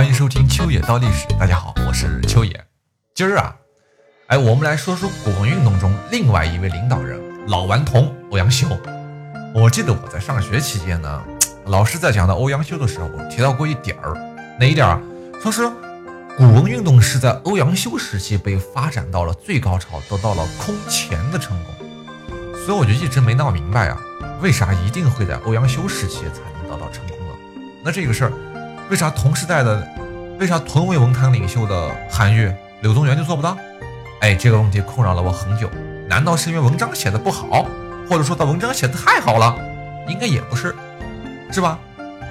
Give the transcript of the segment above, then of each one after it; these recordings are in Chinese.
欢迎收听秋野道历史。大家好，我是秋野。今儿啊，哎，我们来说说古文运动中另外一位领导人老顽童欧阳修。我记得我在上学期间呢，老师在讲到欧阳修的时候，我提到过一点儿，哪一点儿？说是古文运动是在欧阳修时期被发展到了最高潮，得到了空前的成功。所以我就一直没闹明白啊，为啥一定会在欧阳修时期才能得到成功呢？那这个事儿。为啥同时代的，为啥同为文坛领袖的韩愈、柳宗元就做不到？哎，这个问题困扰了我很久。难道是因为文章写的不好，或者说他文章写的太好了？应该也不是，是吧？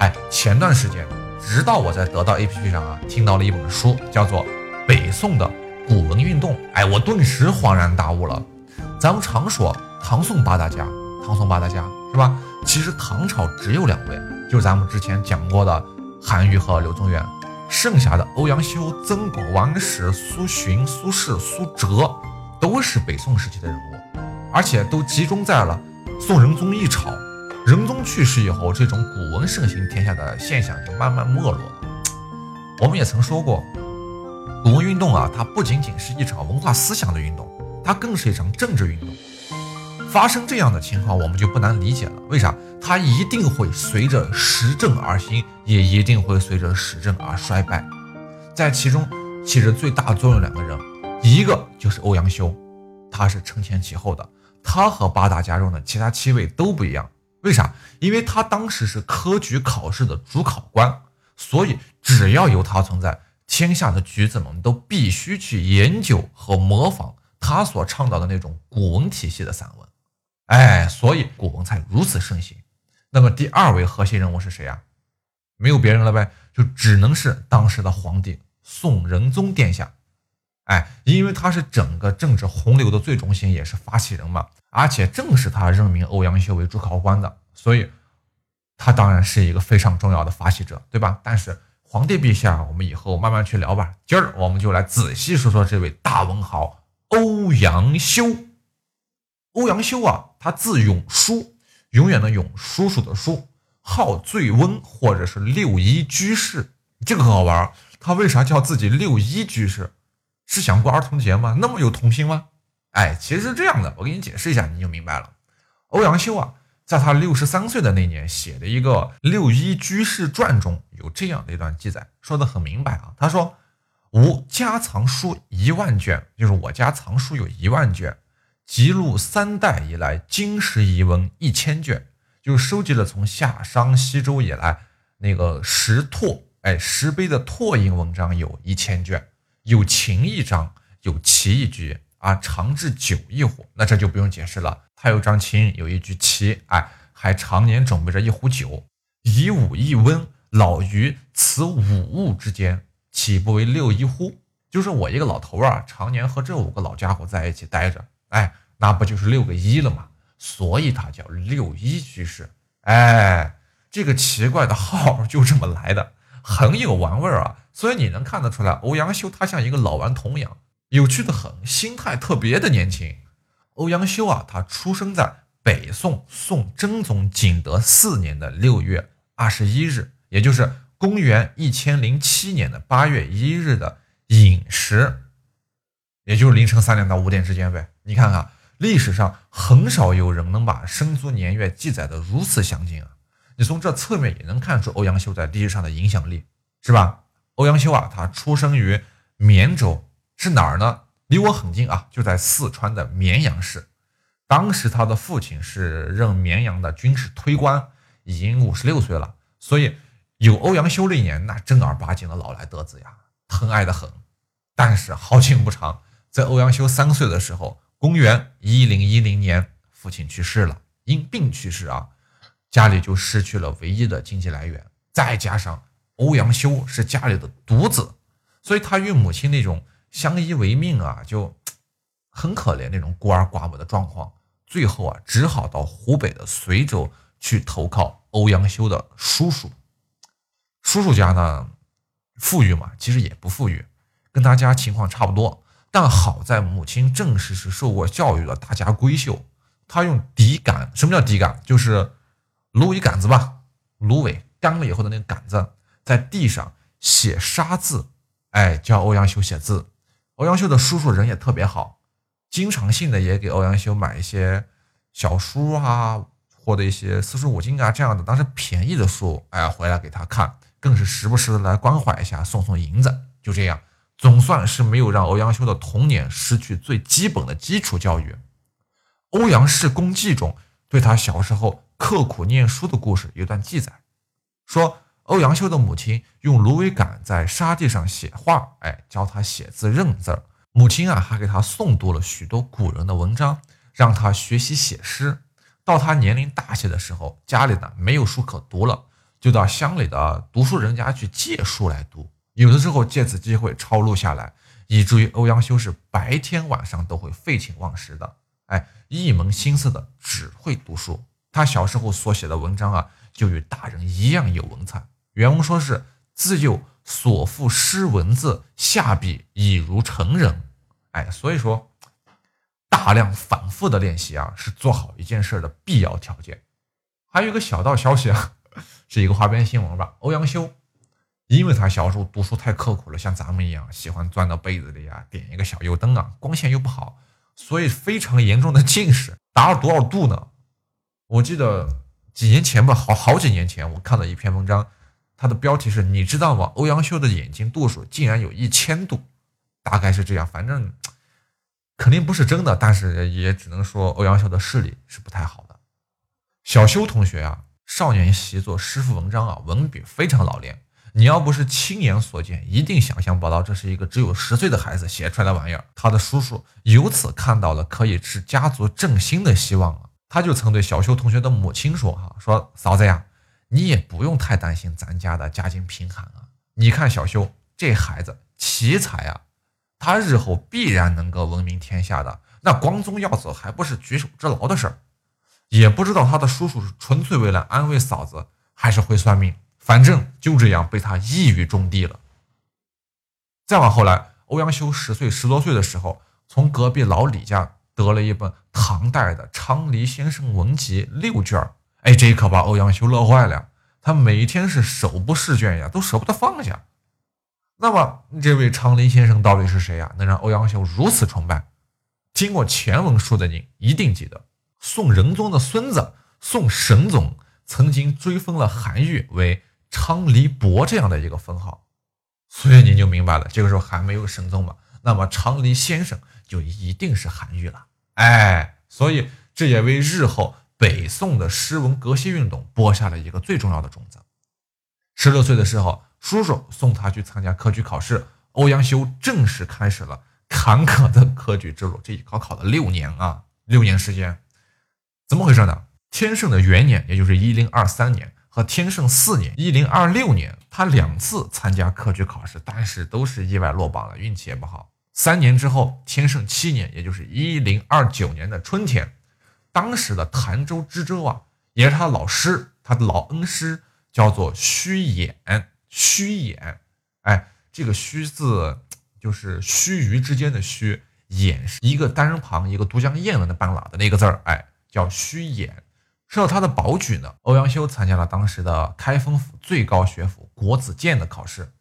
哎，前段时间，直到我在得到 APP 上啊听到了一本书，叫做《北宋的古文运动》，哎，我顿时恍然大悟了。咱们常说唐宋八大家，唐宋八大家是吧？其实唐朝只有两位，就是咱们之前讲过的。韩愈和柳宗元，剩下的欧阳修、曾巩、王安石、苏洵、苏轼、苏辙，都是北宋时期的人物，而且都集中在了宋仁宗一朝。仁宗去世以后，这种古文盛行天下的现象就慢慢没落了。我们也曾说过，古文运动啊，它不仅仅是一场文化思想的运动，它更是一场政治运动。发生这样的情况，我们就不难理解了。为啥？它一定会随着时政而兴，也一定会随着时政而衰败。在其中起着最大作用两个人，一个就是欧阳修，他是承前启后的。他和八大家中的其他七位都不一样。为啥？因为他当时是科举考试的主考官，所以只要有他存在，天下的举子们都必须去研究和模仿他所倡导的那种古文体系的散文。哎，所以古文才如此盛行。那么第二位核心人物是谁啊？没有别人了呗，就只能是当时的皇帝宋仁宗殿下。哎，因为他是整个政治洪流的最中心，也是发起人嘛。而且正是他任命欧阳修为主考官的，所以他当然是一个非常重要的发起者，对吧？但是皇帝陛下，我们以后慢慢去聊吧。今儿我们就来仔细说说这位大文豪欧阳修。欧阳修啊，他字永叔，永远的永，叔叔的叔，号醉翁或者是六一居士。这个很好玩，他为啥叫自己六一居士？是想过儿童节吗？那么有童心吗？哎，其实是这样的，我给你解释一下，你就明白了。欧阳修啊，在他六十三岁的那年写的一个《六一居士传》中有这样的一段记载，说的很明白啊。他说：“吾家藏书一万卷，就是我家藏书有一万卷。”记录三代以来金石遗文一千卷，就收集了从夏商西周以来那个石拓哎石碑的拓印文章有一千卷，有秦一章，有齐一句啊，长至九一壶。那这就不用解释了，他有张琴，有一句齐，哎，还常年准备着一壶酒。以武易温，老于此五物之间，岂不为六一乎？就是我一个老头啊，常年和这五个老家伙在一起待着。哎，那不就是六个一了吗？所以他叫六一居士。哎，这个奇怪的号就这么来的，很有玩味儿啊。所以你能看得出来，欧阳修他像一个老顽童一样，有趣的很，心态特别的年轻。欧阳修啊，他出生在北宋宋真宗景德四年的六月二十一日，也就是公元一千零七年的八月一日的寅时。也就是凌晨三点到五点之间呗。你看看历史上很少有人能把生卒年月记载的如此详尽啊。你从这侧面也能看出欧阳修在历史上的影响力，是吧？欧阳修啊，他出生于绵州，是哪儿呢？离我很近啊，就在四川的绵阳市。当时他的父亲是任绵阳的军事推官，已经五十六岁了，所以有欧阳修那年，那正儿八经的老来得子呀，疼爱的很。但是好景不长。在欧阳修三岁的时候，公元一零一零年，父亲去世了，因病去世啊，家里就失去了唯一的经济来源。再加上欧阳修是家里的独子，所以他与母亲那种相依为命啊，就很可怜那种孤儿寡母的状况。最后啊，只好到湖北的随州去投靠欧阳修的叔叔。叔叔家呢，富裕嘛，其实也不富裕，跟他家情况差不多。但好在母亲正是是受过教育的大家闺秀，她用底杆，什么叫底杆？就是芦苇杆子吧，芦苇干了以后的那个杆子，在地上写沙字，哎，教欧阳修写字。欧阳修的叔叔人也特别好，经常性的也给欧阳修买一些小书啊，或者一些四书五经啊这样的当时便宜的书，哎，回来给他看，更是时不时的来关怀一下，送送银子。就这样，总算是没有让欧阳修的童年失去最基本的基础教育。《欧阳氏公记》中对他小时候刻苦念书的故事有段记载，说。欧阳修的母亲用芦苇杆在沙地上写画，哎，教他写字认字。母亲啊，还给他诵读了许多古人的文章，让他学习写诗。到他年龄大些的时候，家里呢没有书可读了，就到乡里的读书人家去借书来读。有的时候借此机会抄录下来，以至于欧阳修是白天晚上都会废寝忘食的，哎，一门心思的只会读书。他小时候所写的文章啊，就与大人一样有文采。原文说是自幼所赋诗文字，下笔已如成人。哎，所以说大量反复的练习啊，是做好一件事的必要条件。还有一个小道消息啊，是一个花边新闻吧。欧阳修，因为他小时候读书太刻苦了，像咱们一样喜欢钻到被子里啊，点一个小油灯啊，光线又不好，所以非常严重的近视，达到多少度呢？我记得几年前吧，好好几年前，我看了一篇文章。它的标题是你知道吗？欧阳修的眼睛度数竟然有一千度，大概是这样，反正肯定不是真的，但是也只能说欧阳修的视力是不太好的。小修同学啊，少年习作，师傅文章啊，文笔非常老练。你要不是亲眼所见，一定想象不到这是一个只有十岁的孩子写出来的玩意儿。他的叔叔由此看到了可以使家族振兴的希望啊，他就曾对小修同学的母亲说：“哈，说嫂子呀。”你也不用太担心咱家的家境贫寒啊！你看小修这孩子奇才啊，他日后必然能够闻名天下的。那光宗耀祖还不是举手之劳的事儿？也不知道他的叔叔是纯粹为了安慰嫂子，还是会算命。反正就这样被他一语中的了。再往后来，欧阳修十岁、十多岁的时候，从隔壁老李家得了一本唐代的《昌黎先生文集》六卷儿。哎，这可把欧阳修乐坏了，他每天是手不释卷呀，都舍不得放下。那么，这位昌黎先生到底是谁呀？能让欧阳修如此崇拜？听过前文书的您一定记得，宋仁宗的孙子宋神宗曾经追封了韩愈为昌黎伯这样的一个封号，所以您就明白了，这个时候还没有神宗嘛，那么昌黎先生就一定是韩愈了。哎，所以这也为日后。北宋的诗文革新运动播下了一个最重要的种子。十六岁的时候，叔叔送他去参加科举考试，欧阳修正式开始了坎坷的科举之路。这一考考了六年啊，六年时间，怎么回事呢？天圣的元年，也就是一零二三年和天圣四年一零二六年，他两次参加科举考试，但是都是意外落榜了，运气也不好。三年之后，天圣七年，也就是一零二九年的春天。当时的潭州知州啊，也是他老师，他的老恩师，叫做虚衍。虚衍，哎，这个虚字就是须臾之间的须，衍是一个单人旁，一个都江堰的那半拉的那个字儿，哎，叫虚衍。受到他的保举呢，欧阳修参加了当时的开封府最高学府国子监的考试，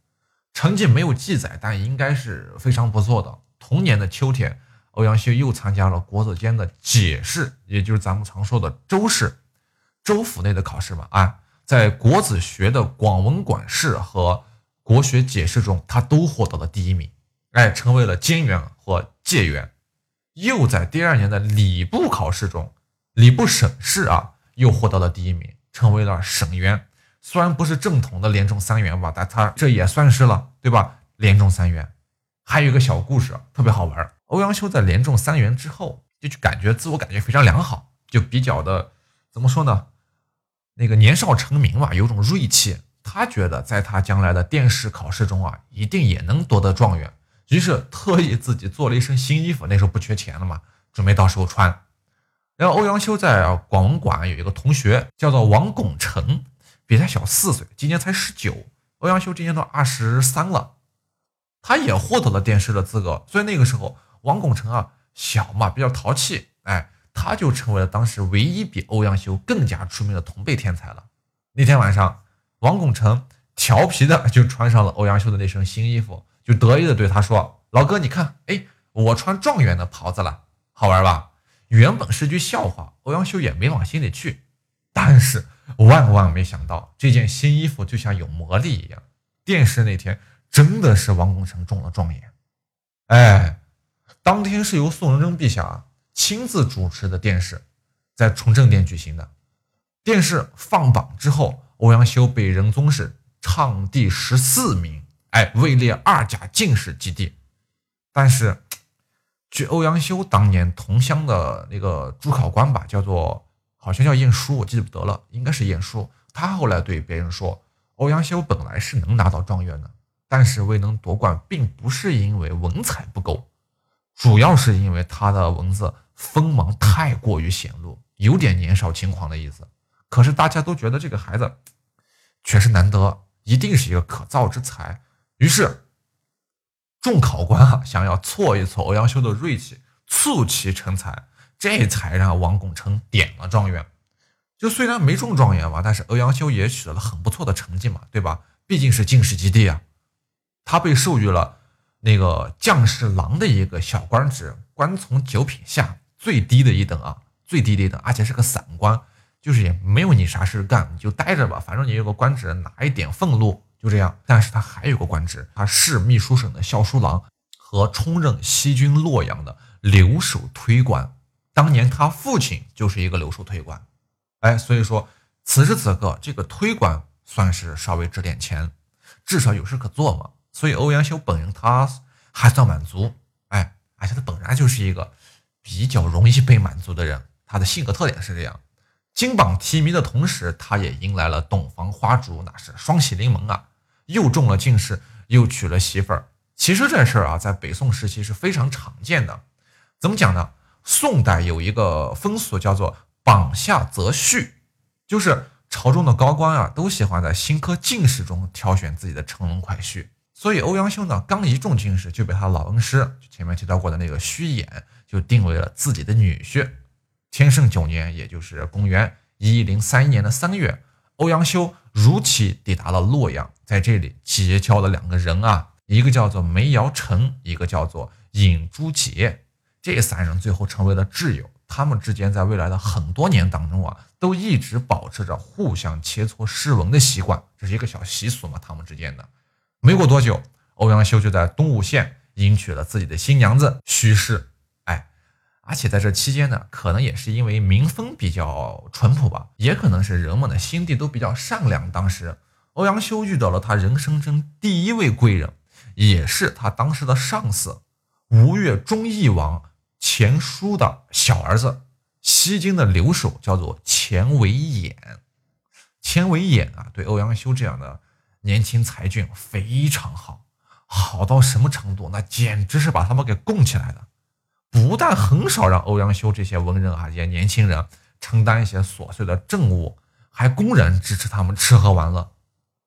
成绩没有记载，但应该是非常不错的。同年的秋天。欧阳修又参加了国子监的解试，也就是咱们常说的州试，州府内的考试嘛。啊，在国子学的广文馆试和国学解释中，他都获得了第一名，哎，成为了监员或解员。又在第二年的礼部考试中，礼部省试啊，又获得了第一名，成为了省员。虽然不是正统的连中三元吧，但他这也算是了，对吧？连中三元。还有一个小故事，特别好玩。欧阳修在连中三元之后，就就感觉自我感觉非常良好，就比较的怎么说呢？那个年少成名嘛，有种锐气。他觉得在他将来的殿试考试中啊，一定也能夺得状元。于是特意自己做了一身新衣服，那时候不缺钱了嘛，准备到时候穿。然后欧阳修在广文馆有一个同学叫做王拱辰，比他小四岁，今年才十九。欧阳修今年都二十三了。他也获得了殿试的资格，所以那个时候王拱辰啊小嘛比较淘气，哎，他就成为了当时唯一比欧阳修更加出名的同辈天才了。那天晚上，王拱辰调皮的 就穿上了欧阳修的那身新衣服，就得意的对他说：“老哥，你看，哎，我穿状元的袍子了，好玩吧？”原本是句笑话，欧阳修也没往心里去。但是万万没想到，这件新衣服就像有魔力一样，殿试那天真的是王功臣中了状元。哎，当天是由宋仁宗陛下亲自主持的殿试，在崇政殿举行的。殿试放榜之后，欧阳修被仁宗是唱第十四名，哎，位列二甲进士及第。但是。据欧阳修当年同乡的那个主考官吧，叫做好像叫晏殊，我记不得了，应该是晏殊。他后来对别人说，欧阳修本来是能拿到状元的，但是未能夺冠，并不是因为文采不够，主要是因为他的文字锋芒太过于显露，有点年少轻狂的意思。可是大家都觉得这个孩子确实难得，一定是一个可造之才，于是。众考官啊，想要挫一挫欧阳修的锐气，促其成才，这才让王拱辰点了状元。就虽然没中状元吧，但是欧阳修也取得了很不错的成绩嘛，对吧？毕竟是进士及第啊。他被授予了那个将士郎的一个小官职，官从九品下，最低的一等啊，最低的一等，而且是个散官，就是也没有你啥事干，你就待着吧，反正你有个官职，拿一点俸禄。就这样，但是他还有个官职，他是秘书省的校书郎和充任西军洛阳的留守推官。当年他父亲就是一个留守推官，哎，所以说此时此刻这个推官算是稍微值点钱，至少有事可做嘛。所以欧阳修本人他还算满足，哎，而且他本来就是一个比较容易被满足的人，他的性格特点是这样。金榜题名的同时，他也迎来了洞房花烛，那是双喜临门啊！又中了进士，又娶了媳妇儿。其实这事儿啊，在北宋时期是非常常见的。怎么讲呢？宋代有一个风俗叫做“榜下择婿”，就是朝中的高官啊，都喜欢在新科进士中挑选自己的乘龙快婿。所以欧阳修呢，刚一中进士，就被他老恩师前面提到过的那个虚衍，就定为了自己的女婿。天圣九年，也就是公元一零三一年的三月，欧阳修如期抵达了洛阳，在这里结交了两个人啊，一个叫做梅尧臣，一个叫做尹朱杰。这三人最后成为了挚友，他们之间在未来的很多年当中啊，都一直保持着互相切磋诗文的习惯，这是一个小习俗嘛，他们之间的。没过多久，欧阳修就在东吴县迎娶了自己的新娘子徐氏。而且在这期间呢，可能也是因为民风比较淳朴吧，也可能是人们的心地都比较善良。当时欧阳修遇到了他人生中第一位贵人，也是他当时的上司吴越忠义王钱叔的小儿子，西京的留守，叫做钱维演。钱维演啊，对欧阳修这样的年轻才俊非常好，好到什么程度？那简直是把他们给供起来的。不但很少让欧阳修这些文人啊，这些年轻人承担一些琐碎的政务，还公然支持他们吃喝玩乐。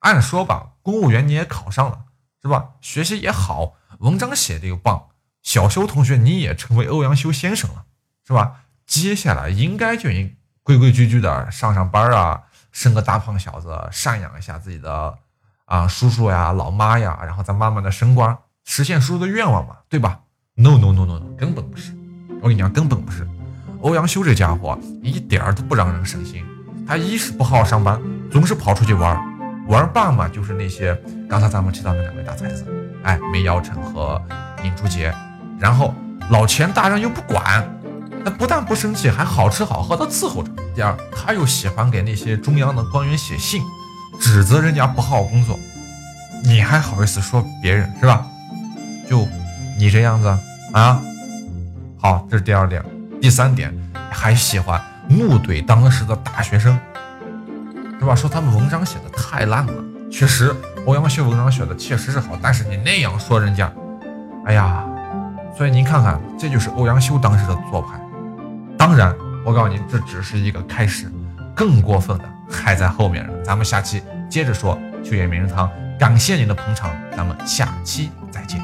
按说吧，公务员你也考上了，是吧？学习也好，文章写的又棒，小修同学你也成为欧阳修先生了，是吧？接下来应该就应规规矩矩的上上班啊，生个大胖小子，赡养一下自己的啊叔叔呀、老妈呀，然后再慢慢的升官，实现叔叔的愿望嘛，对吧？No no no no no，根本不是！我跟你讲，根本不是。欧阳修这家伙一点儿都不让人省心。他一是不好好上班，总是跑出去玩儿，玩儿爸嘛就是那些刚才咱们提到的两位大才子，哎，梅尧臣和尹朱杰。然后老钱大人又不管，他不但不生气，还好吃好喝的伺候着。第二，他又喜欢给那些中央的官员写信，指责人家不好好工作。你还好意思说别人是吧？就。你这样子啊，好，这是第二点。第三点，还喜欢怒怼当时的大学生，是吧？说他们文章写的太烂了。确实，欧阳修文章写的确实是好，但是你那样说人家，哎呀，所以您看看，这就是欧阳修当时的做派。当然，我告诉你，这只是一个开始，更过分的还在后面呢。咱们下期接着说秋叶名人堂。感谢您的捧场，咱们下期再见。